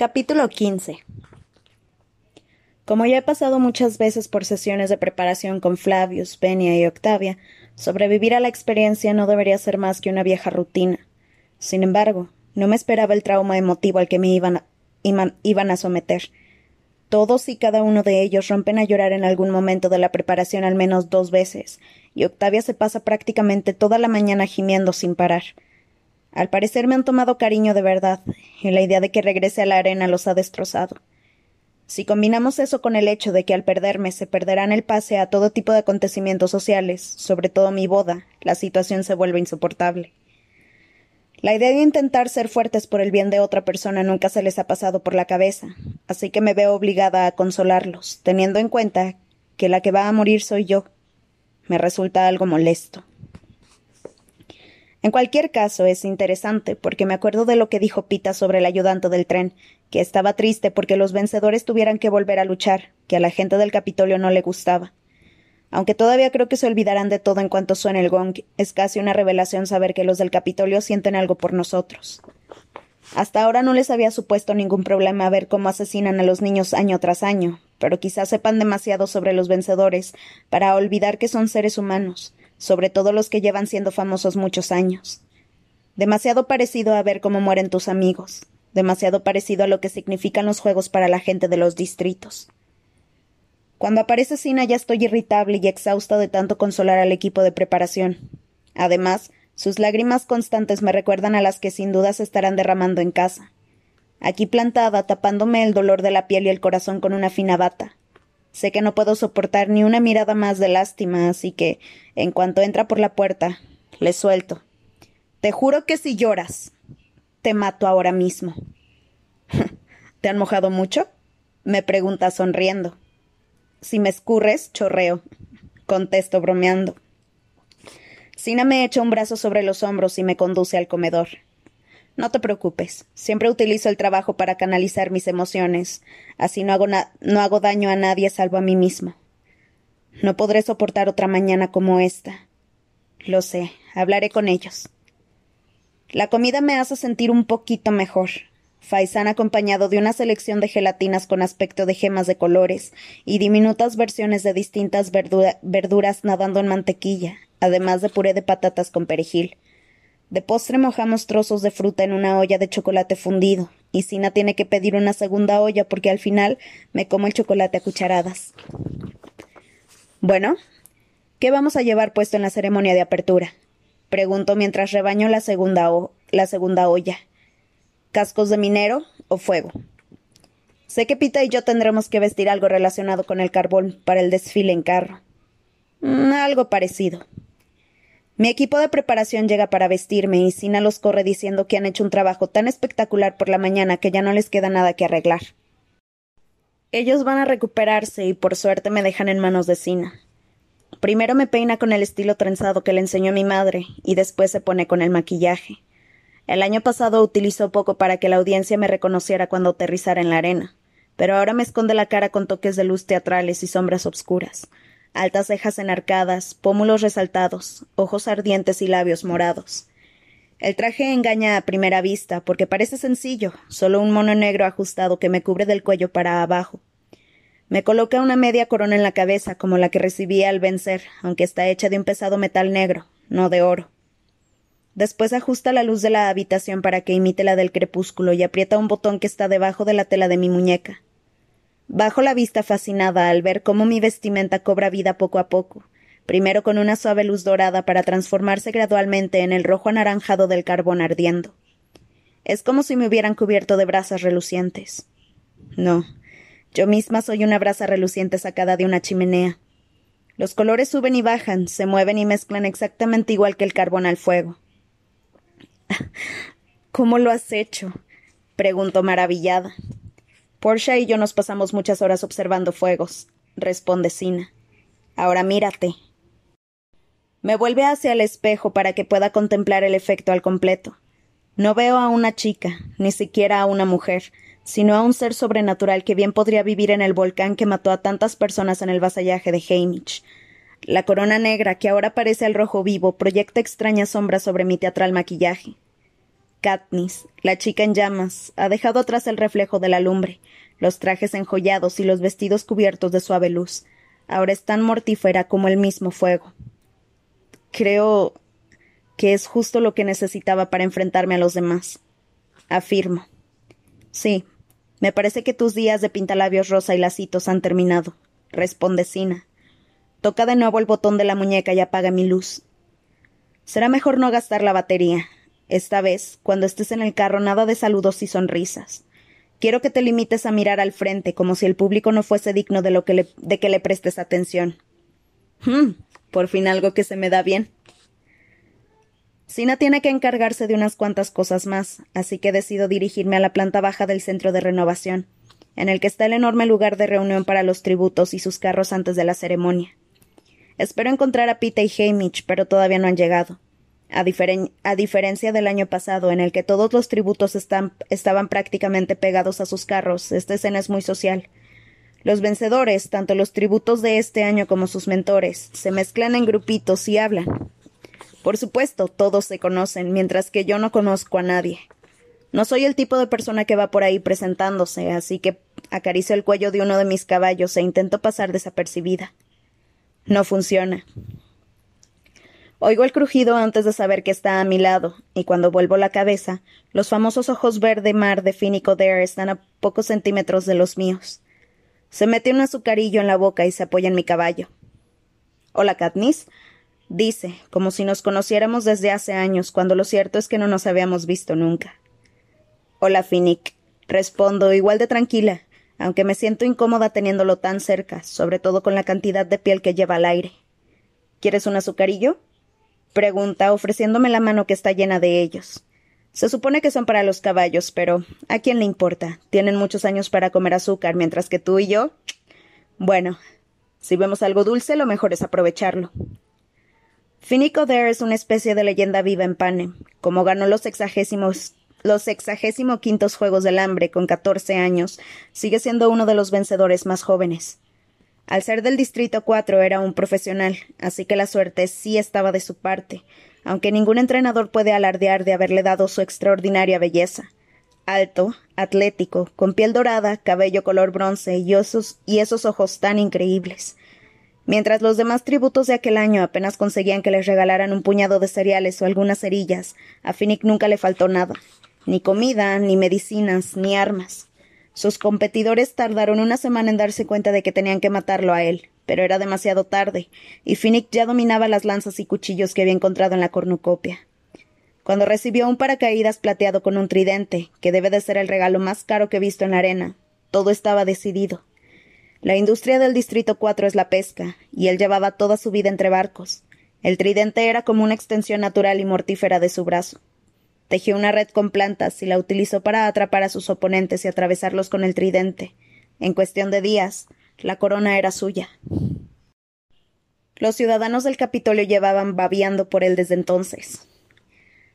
Capítulo 15 Como ya he pasado muchas veces por sesiones de preparación con Flavius, Benia y Octavia, sobrevivir a la experiencia no debería ser más que una vieja rutina. Sin embargo, no me esperaba el trauma emotivo al que me iban a someter. Todos y cada uno de ellos rompen a llorar en algún momento de la preparación al menos dos veces, y Octavia se pasa prácticamente toda la mañana gimiendo sin parar. Al parecer me han tomado cariño de verdad, y la idea de que regrese a la arena los ha destrozado. Si combinamos eso con el hecho de que al perderme se perderán el pase a todo tipo de acontecimientos sociales, sobre todo mi boda, la situación se vuelve insoportable. La idea de intentar ser fuertes por el bien de otra persona nunca se les ha pasado por la cabeza, así que me veo obligada a consolarlos, teniendo en cuenta que la que va a morir soy yo. Me resulta algo molesto. En cualquier caso, es interesante, porque me acuerdo de lo que dijo Pita sobre el ayudante del tren, que estaba triste porque los vencedores tuvieran que volver a luchar, que a la gente del Capitolio no le gustaba. Aunque todavía creo que se olvidarán de todo en cuanto suene el gong, es casi una revelación saber que los del Capitolio sienten algo por nosotros. Hasta ahora no les había supuesto ningún problema ver cómo asesinan a los niños año tras año, pero quizás sepan demasiado sobre los vencedores para olvidar que son seres humanos, sobre todo los que llevan siendo famosos muchos años. Demasiado parecido a ver cómo mueren tus amigos, demasiado parecido a lo que significan los juegos para la gente de los distritos. Cuando aparece Sina ya estoy irritable y exhausta de tanto consolar al equipo de preparación. Además, sus lágrimas constantes me recuerdan a las que sin duda se estarán derramando en casa. Aquí plantada, tapándome el dolor de la piel y el corazón con una fina bata, Sé que no puedo soportar ni una mirada más de lástima, así que, en cuanto entra por la puerta, le suelto. Te juro que si lloras, te mato ahora mismo. ¿Te han mojado mucho? me pregunta sonriendo. Si me escurres, chorreo, contesto bromeando. Sina me echa un brazo sobre los hombros y me conduce al comedor. No te preocupes. Siempre utilizo el trabajo para canalizar mis emociones. Así no hago, no hago daño a nadie salvo a mí mismo. No podré soportar otra mañana como esta. Lo sé. Hablaré con ellos. La comida me hace sentir un poquito mejor. Faisán acompañado de una selección de gelatinas con aspecto de gemas de colores y diminutas versiones de distintas verduras nadando en mantequilla, además de puré de patatas con perejil. De postre mojamos trozos de fruta en una olla de chocolate fundido, y Sina tiene que pedir una segunda olla porque al final me como el chocolate a cucharadas. Bueno, ¿qué vamos a llevar puesto en la ceremonia de apertura? Pregunto mientras rebaño la segunda, la segunda olla. ¿Cascos de minero o fuego? Sé que Pita y yo tendremos que vestir algo relacionado con el carbón para el desfile en carro. Mm, algo parecido. Mi equipo de preparación llega para vestirme y Sina los corre diciendo que han hecho un trabajo tan espectacular por la mañana que ya no les queda nada que arreglar. Ellos van a recuperarse y por suerte me dejan en manos de Sina. Primero me peina con el estilo trenzado que le enseñó mi madre y después se pone con el maquillaje. El año pasado utilizó poco para que la audiencia me reconociera cuando aterrizara en la arena, pero ahora me esconde la cara con toques de luz teatrales y sombras obscuras altas cejas enarcadas, pómulos resaltados, ojos ardientes y labios morados. El traje engaña a primera vista, porque parece sencillo, solo un mono negro ajustado que me cubre del cuello para abajo. Me coloca una media corona en la cabeza, como la que recibí al vencer, aunque está hecha de un pesado metal negro, no de oro. Después ajusta la luz de la habitación para que imite la del crepúsculo y aprieta un botón que está debajo de la tela de mi muñeca. Bajo la vista fascinada al ver cómo mi vestimenta cobra vida poco a poco, primero con una suave luz dorada para transformarse gradualmente en el rojo anaranjado del carbón ardiendo. Es como si me hubieran cubierto de brasas relucientes. No, yo misma soy una brasa reluciente sacada de una chimenea. Los colores suben y bajan, se mueven y mezclan exactamente igual que el carbón al fuego. ¿Cómo lo has hecho? preguntó maravillada. Portia y yo nos pasamos muchas horas observando fuegos, responde Sina. Ahora mírate. Me vuelve hacia el espejo para que pueda contemplar el efecto al completo. No veo a una chica, ni siquiera a una mujer, sino a un ser sobrenatural que bien podría vivir en el volcán que mató a tantas personas en el vasallaje de Hamish. La corona negra, que ahora parece al rojo vivo, proyecta extrañas sombras sobre mi teatral maquillaje. Katniss, la chica en llamas, ha dejado atrás el reflejo de la lumbre, los trajes enjollados y los vestidos cubiertos de suave luz. Ahora es tan mortífera como el mismo fuego. Creo que es justo lo que necesitaba para enfrentarme a los demás. Afirmo. Sí, me parece que tus días de pintalabios rosa y lacitos han terminado, responde Sina. Toca de nuevo el botón de la muñeca y apaga mi luz. Será mejor no gastar la batería. Esta vez, cuando estés en el carro, nada de saludos y sonrisas. Quiero que te limites a mirar al frente, como si el público no fuese digno de, lo que le, de que le prestes atención. Hmm, por fin algo que se me da bien. Sina tiene que encargarse de unas cuantas cosas más, así que decido dirigirme a la planta baja del centro de renovación, en el que está el enorme lugar de reunión para los tributos y sus carros antes de la ceremonia. Espero encontrar a Pita y Hamish, pero todavía no han llegado. A, diferencia del año pasado, en el que todos los tributos estaban prácticamente pegados a sus carros, esta escena es muy social. Los vencedores, tanto los tributos de este año como sus mentores, se mezclan en grupitos y hablan. Por supuesto, todos se conocen, mientras que yo no conozco a nadie. No soy el tipo de persona que va por ahí presentándose, así que acaricio el cuello de uno de mis caballos e intento pasar desapercibida. No funciona. Oigo el crujido antes de saber que está a mi lado, y cuando vuelvo la cabeza, los famosos ojos verde mar de Finico Dare están a pocos centímetros de los míos. Se mete un azucarillo en la boca y se apoya en mi caballo. Hola, Katniss. Dice, como si nos conociéramos desde hace años, cuando lo cierto es que no nos habíamos visto nunca. Hola, Finnick. Respondo, igual de tranquila, aunque me siento incómoda teniéndolo tan cerca, sobre todo con la cantidad de piel que lleva al aire. ¿Quieres un azucarillo? Pregunta, ofreciéndome la mano que está llena de ellos. Se supone que son para los caballos, pero ¿a quién le importa? Tienen muchos años para comer azúcar, mientras que tú y yo. Bueno, si vemos algo dulce, lo mejor es aprovecharlo. Finico Dare es una especie de leyenda viva en Panem. Como ganó los sexagésimos los sexagésimo quintos Juegos del Hambre con catorce años, sigue siendo uno de los vencedores más jóvenes. Al ser del Distrito 4 era un profesional, así que la suerte sí estaba de su parte, aunque ningún entrenador puede alardear de haberle dado su extraordinaria belleza. Alto, atlético, con piel dorada, cabello color bronce y, y esos ojos tan increíbles. Mientras los demás tributos de aquel año apenas conseguían que les regalaran un puñado de cereales o algunas cerillas, a Finnick nunca le faltó nada. Ni comida, ni medicinas, ni armas. Sus competidores tardaron una semana en darse cuenta de que tenían que matarlo a él, pero era demasiado tarde, y Finnick ya dominaba las lanzas y cuchillos que había encontrado en la cornucopia. Cuando recibió un paracaídas plateado con un tridente, que debe de ser el regalo más caro que he visto en la arena, todo estaba decidido. La industria del Distrito 4 es la pesca, y él llevaba toda su vida entre barcos. El tridente era como una extensión natural y mortífera de su brazo. Tejió una red con plantas y la utilizó para atrapar a sus oponentes y atravesarlos con el tridente. En cuestión de días, la corona era suya. Los ciudadanos del Capitolio llevaban babiando por él desde entonces.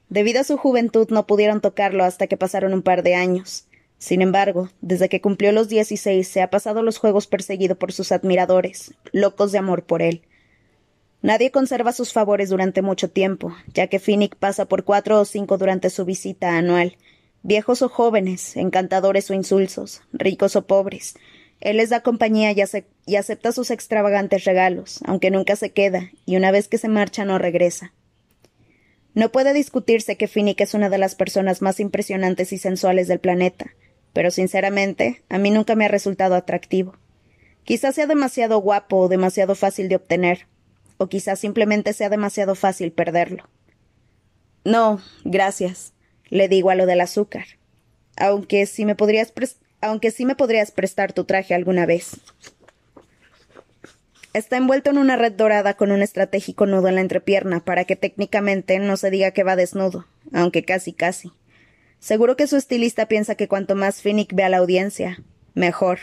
Debido a su juventud no pudieron tocarlo hasta que pasaron un par de años. Sin embargo, desde que cumplió los dieciséis se ha pasado los juegos perseguido por sus admiradores, locos de amor por él. Nadie conserva sus favores durante mucho tiempo, ya que Finnick pasa por cuatro o cinco durante su visita anual, viejos o jóvenes, encantadores o insulsos, ricos o pobres. Él les da compañía y, acepta sus extravagantes regalos, aunque nunca se queda, y una vez que se marcha no regresa. No puede discutirse que Finnick es una de las personas más impresionantes y sensuales del planeta, pero sinceramente a mí nunca me ha resultado atractivo. Quizás sea demasiado guapo o demasiado fácil de obtener, o quizás simplemente sea demasiado fácil perderlo. No, gracias, le digo a lo del azúcar. Aunque sí me podrías aunque sí me podrías prestar tu traje alguna vez. Está envuelto en una red dorada con un estratégico nudo en la entrepierna para que técnicamente no se diga que va desnudo, aunque casi casi. Seguro que su estilista piensa que cuanto más Finnick ve a la audiencia, mejor.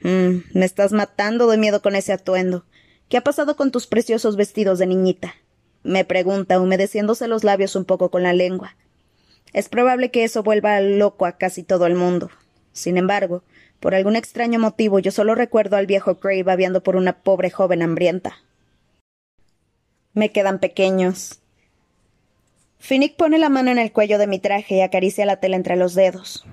Mm, me estás matando de miedo con ese atuendo. ¿Qué ha pasado con tus preciosos vestidos de niñita? me pregunta, humedeciéndose los labios un poco con la lengua. Es probable que eso vuelva loco a casi todo el mundo. Sin embargo, por algún extraño motivo yo solo recuerdo al viejo Cray babeando por una pobre joven hambrienta. Me quedan pequeños, Finnick pone la mano en el cuello de mi traje y acaricia la tela entre los dedos.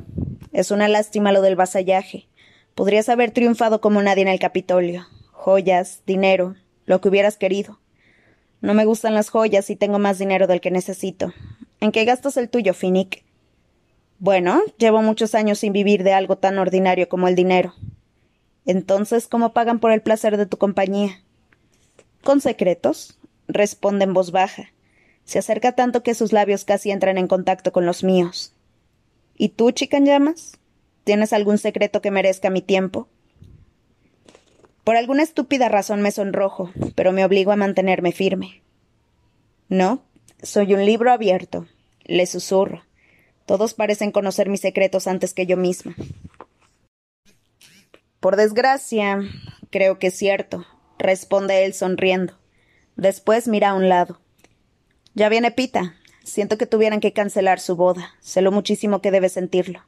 Es una lástima lo del vasallaje. Podrías haber triunfado como nadie en el Capitolio. Joyas, dinero, lo que hubieras querido. No me gustan las joyas y tengo más dinero del que necesito. ¿En qué gastas el tuyo, Finnick? Bueno, llevo muchos años sin vivir de algo tan ordinario como el dinero. Entonces, ¿cómo pagan por el placer de tu compañía? Con secretos, responde en voz baja. Se acerca tanto que sus labios casi entran en contacto con los míos. ¿Y tú, chica llamas? ¿Tienes algún secreto que merezca mi tiempo? Por alguna estúpida razón me sonrojo, pero me obligo a mantenerme firme. No, soy un libro abierto, le susurro. Todos parecen conocer mis secretos antes que yo misma. Por desgracia, creo que es cierto, responde él sonriendo. Después mira a un lado. Ya viene Pita. Siento que tuvieran que cancelar su boda. Sé lo muchísimo que debe sentirlo.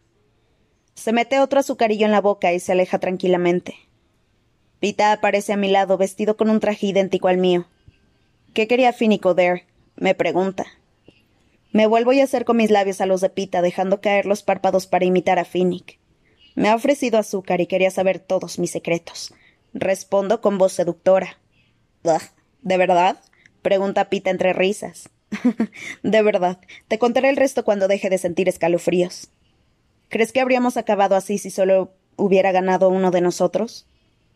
Se mete otro azucarillo en la boca y se aleja tranquilamente. Pita aparece a mi lado vestido con un traje idéntico al mío. ¿Qué quería Finico there? me pregunta. Me vuelvo y acerco mis labios a los de Pita, dejando caer los párpados para imitar a Finnick. Me ha ofrecido azúcar y quería saber todos mis secretos. Respondo con voz seductora. ¿De verdad? pregunta Pita entre risas. de verdad. Te contaré el resto cuando deje de sentir escalofríos. ¿Crees que habríamos acabado así si solo hubiera ganado uno de nosotros?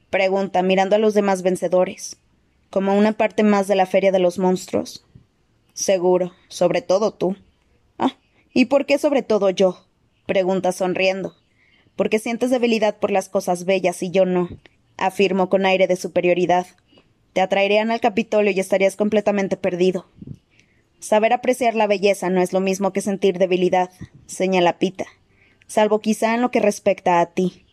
Pregunta, mirando a los demás vencedores. ¿Como una parte más de la feria de los monstruos? Seguro, sobre todo tú. Ah, ¿y por qué sobre todo yo? pregunta sonriendo. Porque sientes debilidad por las cosas bellas y yo no, afirmo con aire de superioridad. Te atraerían al Capitolio y estarías completamente perdido. Saber apreciar la belleza no es lo mismo que sentir debilidad, señala Pita, salvo quizá en lo que respecta a ti.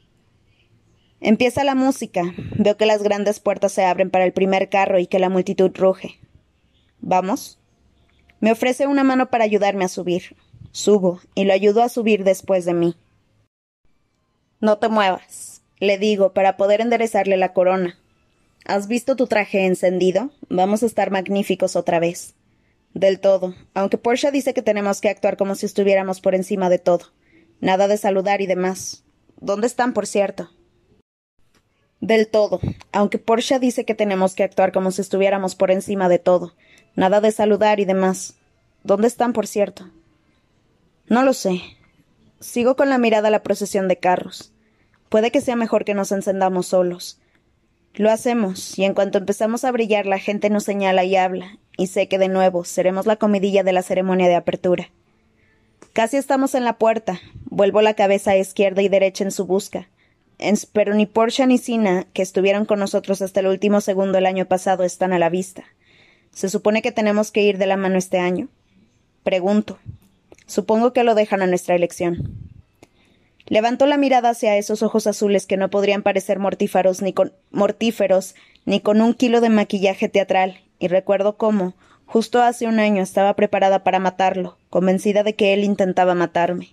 Empieza la música. Veo que las grandes puertas se abren para el primer carro y que la multitud ruge. ¿Vamos? Me ofrece una mano para ayudarme a subir. Subo, y lo ayudo a subir después de mí. No te muevas, le digo, para poder enderezarle la corona. ¿Has visto tu traje encendido? Vamos a estar magníficos otra vez. Del todo, aunque Porsche dice que tenemos que actuar como si estuviéramos por encima de todo. Nada de saludar y demás. ¿Dónde están, por cierto? Del todo, aunque Porsche dice que tenemos que actuar como si estuviéramos por encima de todo. Nada de saludar y demás. ¿Dónde están, por cierto? No lo sé. Sigo con la mirada a la procesión de carros. Puede que sea mejor que nos encendamos solos. Lo hacemos, y en cuanto empezamos a brillar la gente nos señala y habla, y sé que de nuevo seremos la comidilla de la ceremonia de apertura. Casi estamos en la puerta. Vuelvo la cabeza a izquierda y derecha en su busca. Pero ni Porsche ni Sina, que estuvieron con nosotros hasta el último segundo el año pasado, están a la vista. ¿Se supone que tenemos que ir de la mano este año? Pregunto. Supongo que lo dejan a nuestra elección. Levantó la mirada hacia esos ojos azules que no podrían parecer mortíferos ni con, mortíferos ni con un kilo de maquillaje teatral, y recuerdo cómo, justo hace un año, estaba preparada para matarlo, convencida de que él intentaba matarme.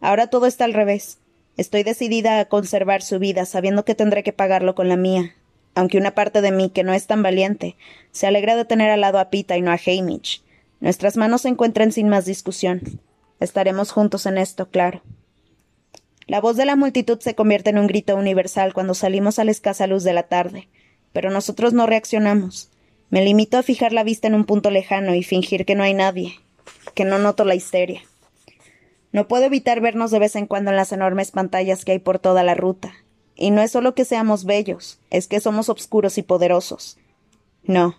Ahora todo está al revés. Estoy decidida a conservar su vida, sabiendo que tendré que pagarlo con la mía, aunque una parte de mí, que no es tan valiente, se alegra de tener al lado a Pita y no a Hamish. Nuestras manos se encuentran sin más discusión. Estaremos juntos en esto, claro. La voz de la multitud se convierte en un grito universal cuando salimos a la escasa luz de la tarde, pero nosotros no reaccionamos. Me limito a fijar la vista en un punto lejano y fingir que no hay nadie, que no noto la histeria. No puedo evitar vernos de vez en cuando en las enormes pantallas que hay por toda la ruta, y no es solo que seamos bellos, es que somos obscuros y poderosos. No,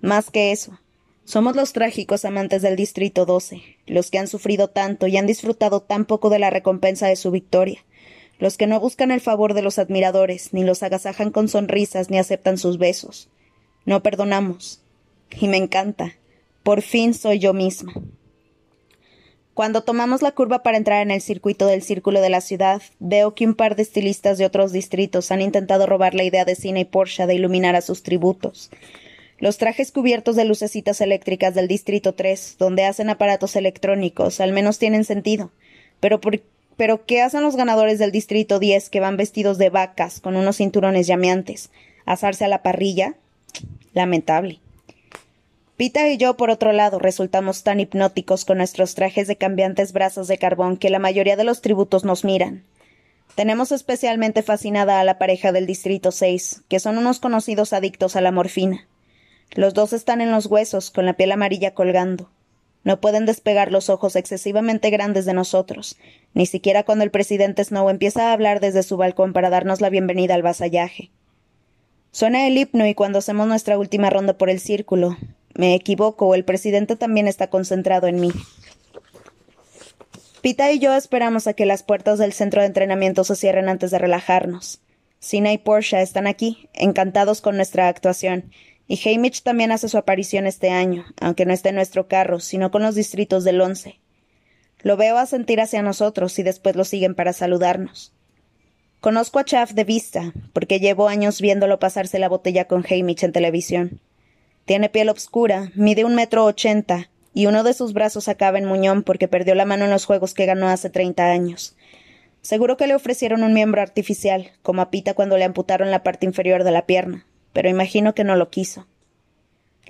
más que eso. Somos los trágicos amantes del Distrito 12, los que han sufrido tanto y han disfrutado tan poco de la recompensa de su victoria, los que no buscan el favor de los admiradores, ni los agasajan con sonrisas, ni aceptan sus besos. No perdonamos. Y me encanta. Por fin soy yo misma. Cuando tomamos la curva para entrar en el circuito del círculo de la ciudad, veo que un par de estilistas de otros distritos han intentado robar la idea de Cine y Porsche de iluminar a sus tributos. Los trajes cubiertos de lucecitas eléctricas del Distrito 3, donde hacen aparatos electrónicos, al menos tienen sentido. Pero, pero ¿qué hacen los ganadores del Distrito 10 que van vestidos de vacas con unos cinturones llameantes? ¿Asarse a la parrilla? Lamentable. Pita y yo, por otro lado, resultamos tan hipnóticos con nuestros trajes de cambiantes brazos de carbón que la mayoría de los tributos nos miran. Tenemos especialmente fascinada a la pareja del Distrito 6, que son unos conocidos adictos a la morfina. Los dos están en los huesos, con la piel amarilla colgando. No pueden despegar los ojos excesivamente grandes de nosotros, ni siquiera cuando el presidente Snow empieza a hablar desde su balcón para darnos la bienvenida al vasallaje. Suena el himno y cuando hacemos nuestra última ronda por el círculo, me equivoco el presidente también está concentrado en mí. Pita y yo esperamos a que las puertas del centro de entrenamiento se cierren antes de relajarnos. Sina y Portia están aquí, encantados con nuestra actuación, y Hamish también hace su aparición este año, aunque no esté en nuestro carro, sino con los distritos del once. Lo veo asentir hacia nosotros y después lo siguen para saludarnos. Conozco a Chaff de vista, porque llevo años viéndolo pasarse la botella con Hamish en televisión. Tiene piel obscura, mide un metro ochenta, y uno de sus brazos acaba en muñón porque perdió la mano en los juegos que ganó hace treinta años. Seguro que le ofrecieron un miembro artificial, como a Pita cuando le amputaron la parte inferior de la pierna, pero imagino que no lo quiso.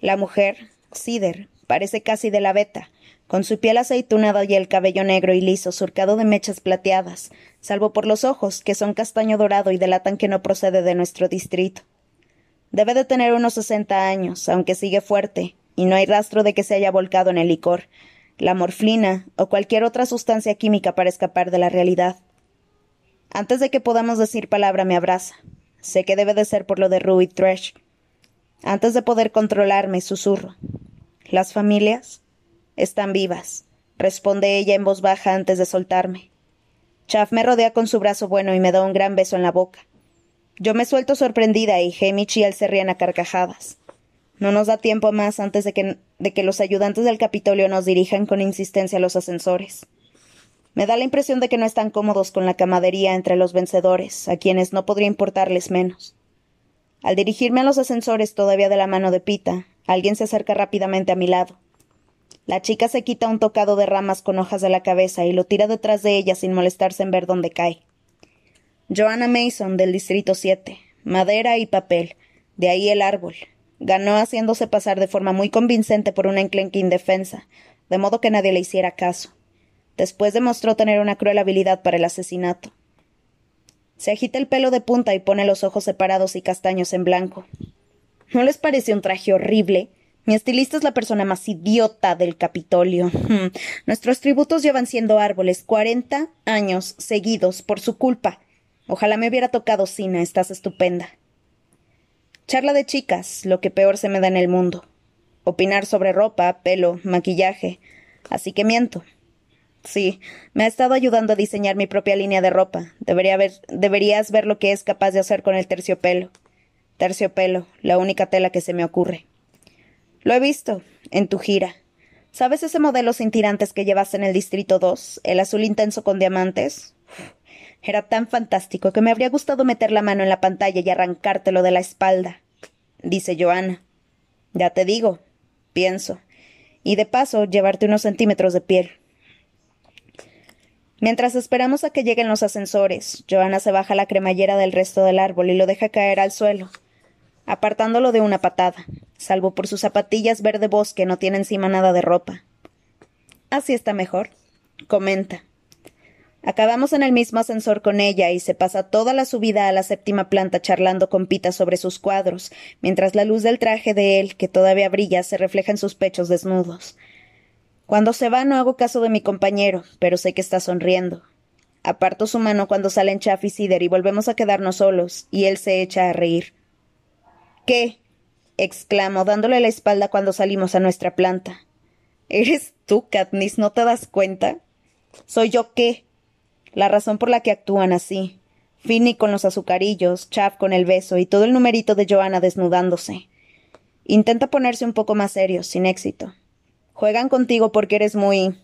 La mujer, Cider, parece casi de la beta, con su piel aceitunada y el cabello negro y liso surcado de mechas plateadas, salvo por los ojos, que son castaño dorado y delatan que no procede de nuestro distrito. Debe de tener unos sesenta años, aunque sigue fuerte, y no hay rastro de que se haya volcado en el licor, la morfina o cualquier otra sustancia química para escapar de la realidad. Antes de que podamos decir palabra me abraza. Sé que debe de ser por lo de Rue y Thresh. Antes de poder controlarme, susurro. ¿Las familias? Están vivas, responde ella en voz baja antes de soltarme. Chaff me rodea con su brazo bueno y me da un gran beso en la boca. Yo me suelto sorprendida y Hamish y él se ríen a carcajadas. No nos da tiempo más antes de que, de que los ayudantes del Capitolio nos dirijan con insistencia a los ascensores. Me da la impresión de que no están cómodos con la camadería entre los vencedores, a quienes no podría importarles menos. Al dirigirme a los ascensores todavía de la mano de Pita, alguien se acerca rápidamente a mi lado. La chica se quita un tocado de ramas con hojas de la cabeza y lo tira detrás de ella sin molestarse en ver dónde cae. Joanna Mason, del Distrito 7. Madera y papel. De ahí el árbol. Ganó haciéndose pasar de forma muy convincente por una enclenque indefensa, de modo que nadie le hiciera caso. Después demostró tener una cruel habilidad para el asesinato. Se agita el pelo de punta y pone los ojos separados y castaños en blanco. ¿No les parece un traje horrible? Mi estilista es la persona más idiota del Capitolio. Hmm. Nuestros tributos llevan siendo árboles cuarenta años seguidos por su culpa. Ojalá me hubiera tocado Sina, estás estupenda. Charla de chicas, lo que peor se me da en el mundo. Opinar sobre ropa, pelo, maquillaje. Así que miento. Sí, me ha estado ayudando a diseñar mi propia línea de ropa. Debería deberías ver lo que es capaz de hacer con el terciopelo. Terciopelo, la única tela que se me ocurre. Lo he visto, en tu gira. ¿Sabes ese modelo sin tirantes que llevas en el Distrito 2? El azul intenso con diamantes. Era tan fantástico que me habría gustado meter la mano en la pantalla y arrancártelo de la espalda, dice Joana. Ya te digo, pienso. Y de paso, llevarte unos centímetros de piel. Mientras esperamos a que lleguen los ascensores, Joana se baja la cremallera del resto del árbol y lo deja caer al suelo, apartándolo de una patada, salvo por sus zapatillas verde bosque no tiene encima nada de ropa. Así está mejor, comenta. Acabamos en el mismo ascensor con ella y se pasa toda la subida a la séptima planta charlando con Pita sobre sus cuadros, mientras la luz del traje de él, que todavía brilla, se refleja en sus pechos desnudos. Cuando se va no hago caso de mi compañero, pero sé que está sonriendo. Aparto su mano cuando salen Chaff y Cider y volvemos a quedarnos solos, y él se echa a reír. ¿Qué? exclamo, dándole la espalda cuando salimos a nuestra planta. ¿Eres tú, Katniss? ¿No te das cuenta? ¿Soy yo qué? La razón por la que actúan así. Finny con los azucarillos, Chaff con el beso y todo el numerito de Joanna desnudándose. Intenta ponerse un poco más serio, sin éxito. Juegan contigo porque eres muy.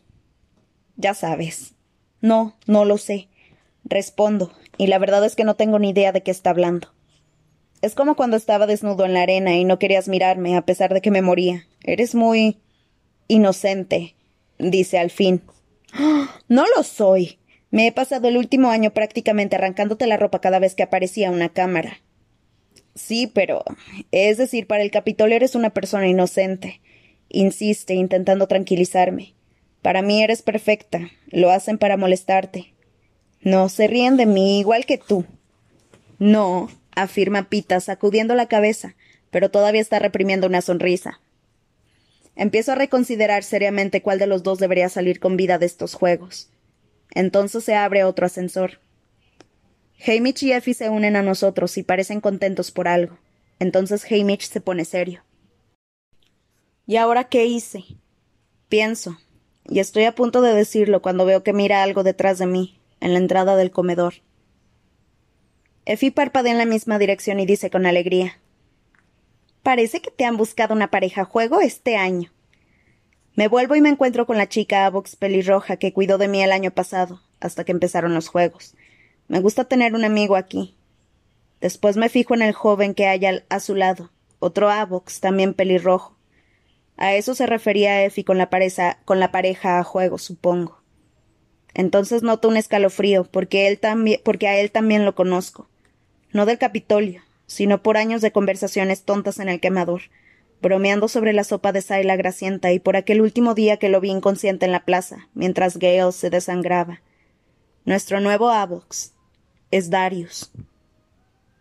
ya sabes. No, no lo sé. Respondo, y la verdad es que no tengo ni idea de qué está hablando. Es como cuando estaba desnudo en la arena y no querías mirarme a pesar de que me moría. Eres muy. inocente, dice al fin. ¡Ah! No lo soy. Me he pasado el último año prácticamente arrancándote la ropa cada vez que aparecía una cámara. Sí, pero. Es decir, para el Capitolio eres una persona inocente. insiste, intentando tranquilizarme. Para mí eres perfecta. Lo hacen para molestarte. No, se ríen de mí igual que tú. No, afirma Pita, sacudiendo la cabeza, pero todavía está reprimiendo una sonrisa. Empiezo a reconsiderar seriamente cuál de los dos debería salir con vida de estos juegos. Entonces se abre otro ascensor. Hamish y Effie se unen a nosotros y parecen contentos por algo. Entonces Hamish se pone serio. ¿Y ahora qué hice? Pienso, y estoy a punto de decirlo cuando veo que mira algo detrás de mí, en la entrada del comedor. Effie parpadea en la misma dirección y dice con alegría Parece que te han buscado una pareja juego este año. Me vuelvo y me encuentro con la chica Avox pelirroja que cuidó de mí el año pasado, hasta que empezaron los juegos. Me gusta tener un amigo aquí. Después me fijo en el joven que hay a su lado, otro Avox, también pelirrojo. A eso se refería Effie con la, pareja, con la pareja a juego, supongo. Entonces noto un escalofrío, porque, él porque a él también lo conozco. No del Capitolio, sino por años de conversaciones tontas en el quemador, bromeando sobre la sopa de Saila grasienta y por aquel último día que lo vi inconsciente en la plaza, mientras Gale se desangraba. Nuestro nuevo Avox es Darius.